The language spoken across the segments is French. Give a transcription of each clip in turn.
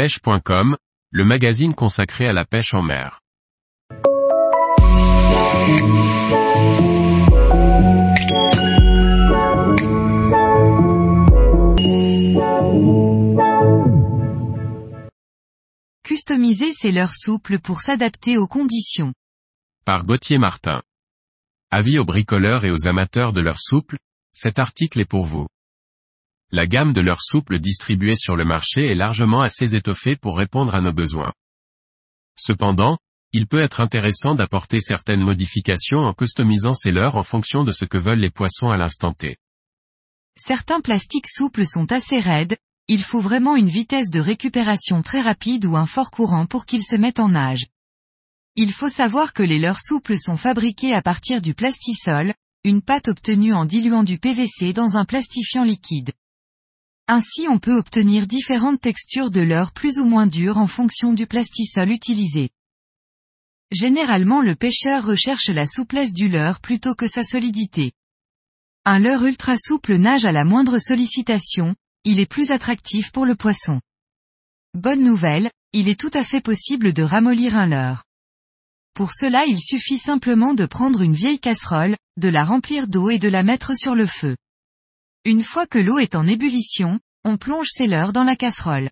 pêche.com, le magazine consacré à la pêche en mer. Customiser ses leurres souples pour s'adapter aux conditions. Par Gauthier Martin. Avis aux bricoleurs et aux amateurs de leurres souples, cet article est pour vous. La gamme de leurres souples distribuée sur le marché est largement assez étoffée pour répondre à nos besoins. Cependant, il peut être intéressant d'apporter certaines modifications en customisant ces leurres en fonction de ce que veulent les poissons à l'instant T. Certains plastiques souples sont assez raides, il faut vraiment une vitesse de récupération très rapide ou un fort courant pour qu'ils se mettent en nage. Il faut savoir que les leurres souples sont fabriqués à partir du plastisol, une pâte obtenue en diluant du PVC dans un plastifiant liquide. Ainsi on peut obtenir différentes textures de leurres plus ou moins dures en fonction du plastisol utilisé. Généralement le pêcheur recherche la souplesse du leurre plutôt que sa solidité. Un leurre ultra souple nage à la moindre sollicitation, il est plus attractif pour le poisson. Bonne nouvelle, il est tout à fait possible de ramollir un leurre. Pour cela il suffit simplement de prendre une vieille casserole, de la remplir d'eau et de la mettre sur le feu. Une fois que l'eau est en ébullition, on plonge ses leurres dans la casserole.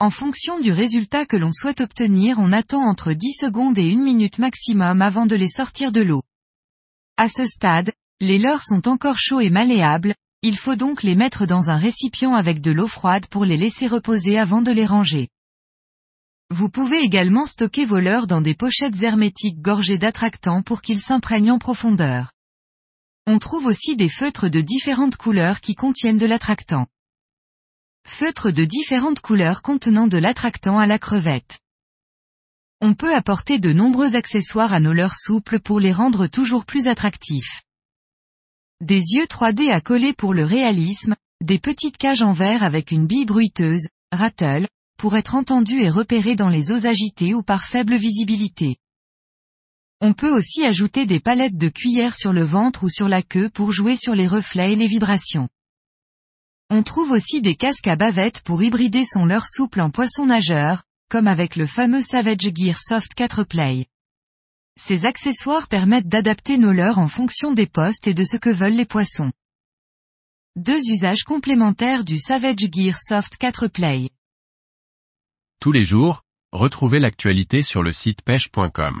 En fonction du résultat que l'on souhaite obtenir on attend entre 10 secondes et 1 minute maximum avant de les sortir de l'eau. À ce stade, les leurres sont encore chauds et malléables, il faut donc les mettre dans un récipient avec de l'eau froide pour les laisser reposer avant de les ranger. Vous pouvez également stocker vos leurres dans des pochettes hermétiques gorgées d'attractants pour qu'ils s'imprègnent en profondeur. On trouve aussi des feutres de différentes couleurs qui contiennent de l'attractant. Feutres de différentes couleurs contenant de l'attractant à la crevette. On peut apporter de nombreux accessoires à nos leurres souples pour les rendre toujours plus attractifs. Des yeux 3D à coller pour le réalisme, des petites cages en verre avec une bille bruiteuse, rattle, pour être entendu et repéré dans les eaux agitées ou par faible visibilité. On peut aussi ajouter des palettes de cuillères sur le ventre ou sur la queue pour jouer sur les reflets et les vibrations. On trouve aussi des casques à bavette pour hybrider son leurre souple en poisson nageur, comme avec le fameux Savage Gear Soft 4 Play. Ces accessoires permettent d'adapter nos leurres en fonction des postes et de ce que veulent les poissons. Deux usages complémentaires du Savage Gear Soft 4 Play. Tous les jours, retrouvez l'actualité sur le site pêche.com.